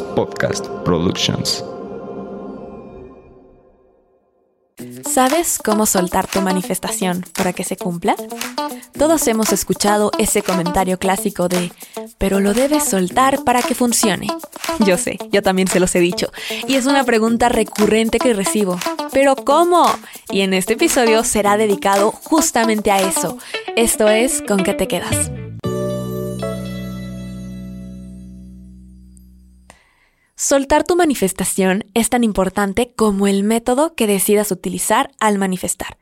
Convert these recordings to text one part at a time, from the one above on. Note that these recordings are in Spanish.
Podcast Productions. ¿Sabes cómo soltar tu manifestación para que se cumpla? Todos hemos escuchado ese comentario clásico de, pero lo debes soltar para que funcione. Yo sé, yo también se los he dicho, y es una pregunta recurrente que recibo. ¿Pero cómo? Y en este episodio será dedicado justamente a eso. Esto es ¿Con qué te quedas? Soltar tu manifestación es tan importante como el método que decidas utilizar al manifestar.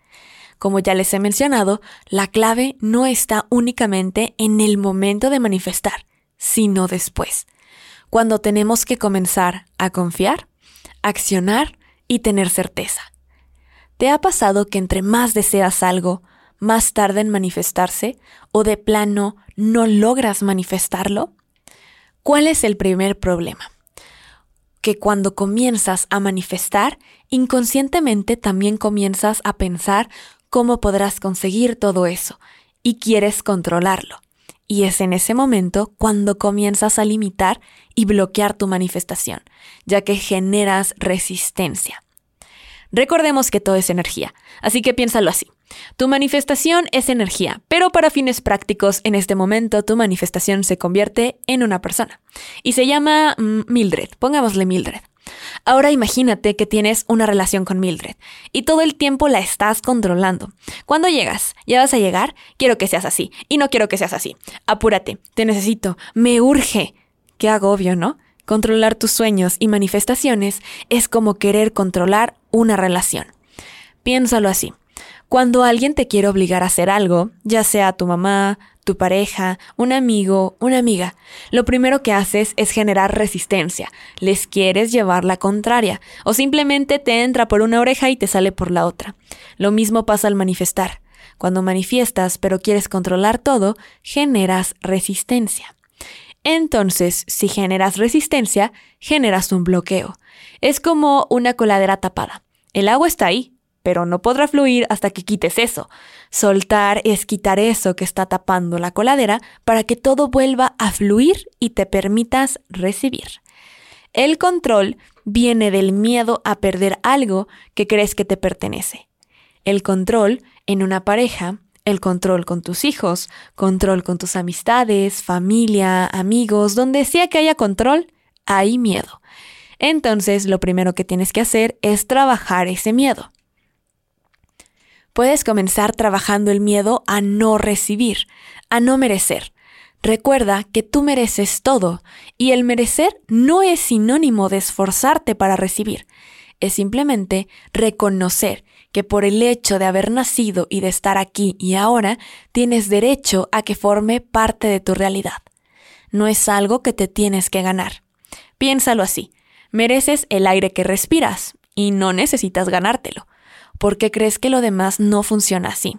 Como ya les he mencionado, la clave no está únicamente en el momento de manifestar, sino después, cuando tenemos que comenzar a confiar, accionar y tener certeza. ¿Te ha pasado que entre más deseas algo, más tarda en manifestarse o de plano no logras manifestarlo? ¿Cuál es el primer problema? Que cuando comienzas a manifestar, inconscientemente también comienzas a pensar cómo podrás conseguir todo eso y quieres controlarlo. Y es en ese momento cuando comienzas a limitar y bloquear tu manifestación, ya que generas resistencia. Recordemos que todo es energía, así que piénsalo así. Tu manifestación es energía, pero para fines prácticos en este momento tu manifestación se convierte en una persona. Y se llama mm, Mildred, pongámosle Mildred. Ahora imagínate que tienes una relación con Mildred y todo el tiempo la estás controlando. Cuando llegas, ya vas a llegar, quiero que seas así y no quiero que seas así. Apúrate, te necesito, me urge. Qué agobio, ¿no? Controlar tus sueños y manifestaciones es como querer controlar una relación. Piénsalo así. Cuando alguien te quiere obligar a hacer algo, ya sea tu mamá, tu pareja, un amigo, una amiga, lo primero que haces es generar resistencia. Les quieres llevar la contraria o simplemente te entra por una oreja y te sale por la otra. Lo mismo pasa al manifestar. Cuando manifiestas pero quieres controlar todo, generas resistencia. Entonces, si generas resistencia, generas un bloqueo. Es como una coladera tapada. El agua está ahí, pero no podrá fluir hasta que quites eso. Soltar es quitar eso que está tapando la coladera para que todo vuelva a fluir y te permitas recibir. El control viene del miedo a perder algo que crees que te pertenece. El control en una pareja, el control con tus hijos, control con tus amistades, familia, amigos, donde sea que haya control, hay miedo. Entonces lo primero que tienes que hacer es trabajar ese miedo. Puedes comenzar trabajando el miedo a no recibir, a no merecer. Recuerda que tú mereces todo y el merecer no es sinónimo de esforzarte para recibir, es simplemente reconocer que por el hecho de haber nacido y de estar aquí y ahora, tienes derecho a que forme parte de tu realidad. No es algo que te tienes que ganar. Piénsalo así, mereces el aire que respiras y no necesitas ganártelo. ¿Por qué crees que lo demás no funciona así?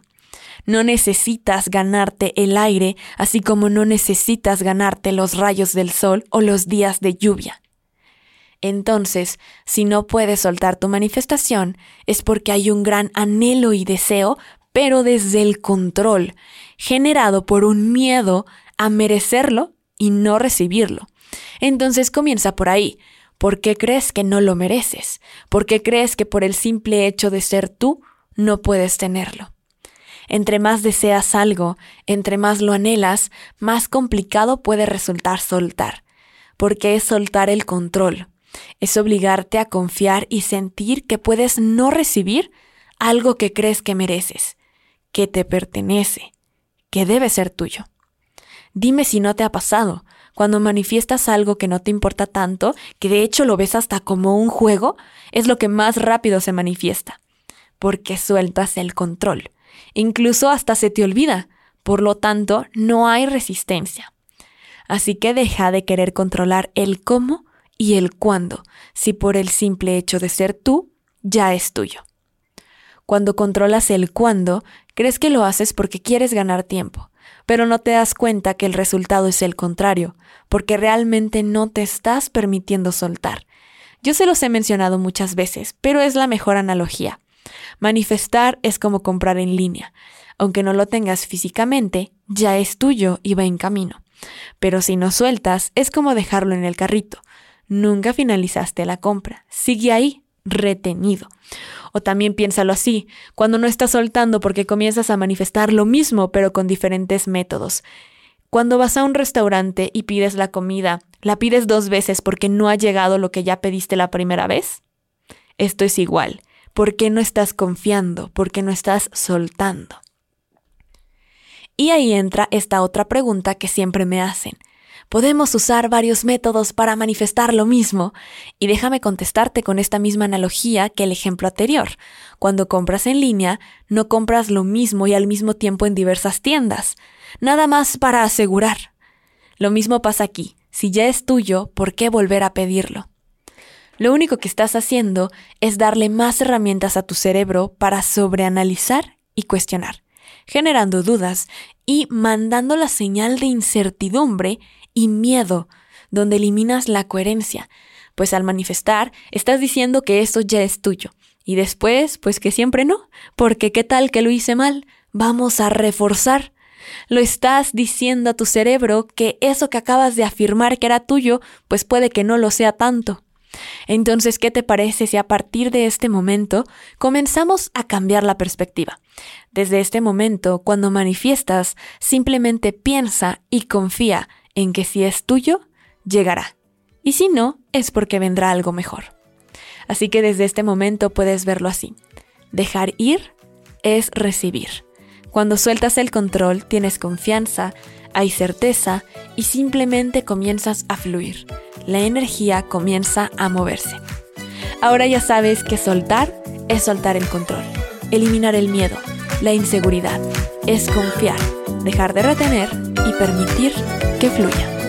No necesitas ganarte el aire, así como no necesitas ganarte los rayos del sol o los días de lluvia. Entonces, si no puedes soltar tu manifestación, es porque hay un gran anhelo y deseo, pero desde el control, generado por un miedo a merecerlo y no recibirlo. Entonces comienza por ahí, ¿Por qué crees que no lo mereces? ¿Por qué crees que por el simple hecho de ser tú no puedes tenerlo? Entre más deseas algo, entre más lo anhelas, más complicado puede resultar soltar, porque es soltar el control, es obligarte a confiar y sentir que puedes no recibir algo que crees que mereces, que te pertenece, que debe ser tuyo. Dime si no te ha pasado, cuando manifiestas algo que no te importa tanto, que de hecho lo ves hasta como un juego, es lo que más rápido se manifiesta, porque sueltas el control. Incluso hasta se te olvida, por lo tanto, no hay resistencia. Así que deja de querer controlar el cómo y el cuándo, si por el simple hecho de ser tú, ya es tuyo. Cuando controlas el cuándo, crees que lo haces porque quieres ganar tiempo, pero no te das cuenta que el resultado es el contrario, porque realmente no te estás permitiendo soltar. Yo se los he mencionado muchas veces, pero es la mejor analogía. Manifestar es como comprar en línea. Aunque no lo tengas físicamente, ya es tuyo y va en camino. Pero si no sueltas, es como dejarlo en el carrito. Nunca finalizaste la compra. Sigue ahí, retenido. O también piénsalo así, cuando no estás soltando porque comienzas a manifestar lo mismo pero con diferentes métodos. Cuando vas a un restaurante y pides la comida, ¿la pides dos veces porque no ha llegado lo que ya pediste la primera vez? Esto es igual. ¿Por qué no estás confiando? ¿Por qué no estás soltando? Y ahí entra esta otra pregunta que siempre me hacen. Podemos usar varios métodos para manifestar lo mismo. Y déjame contestarte con esta misma analogía que el ejemplo anterior. Cuando compras en línea, no compras lo mismo y al mismo tiempo en diversas tiendas. Nada más para asegurar. Lo mismo pasa aquí. Si ya es tuyo, ¿por qué volver a pedirlo? Lo único que estás haciendo es darle más herramientas a tu cerebro para sobreanalizar y cuestionar, generando dudas y mandando la señal de incertidumbre y miedo, donde eliminas la coherencia, pues al manifestar estás diciendo que eso ya es tuyo. Y después, pues que siempre no, porque qué tal que lo hice mal, vamos a reforzar. Lo estás diciendo a tu cerebro que eso que acabas de afirmar que era tuyo, pues puede que no lo sea tanto. Entonces, ¿qué te parece si a partir de este momento comenzamos a cambiar la perspectiva? Desde este momento, cuando manifiestas, simplemente piensa y confía en que si es tuyo, llegará. Y si no, es porque vendrá algo mejor. Así que desde este momento puedes verlo así. Dejar ir es recibir. Cuando sueltas el control, tienes confianza, hay certeza y simplemente comienzas a fluir. La energía comienza a moverse. Ahora ya sabes que soltar es soltar el control, eliminar el miedo, la inseguridad, es confiar, dejar de retener y permitir que fluya.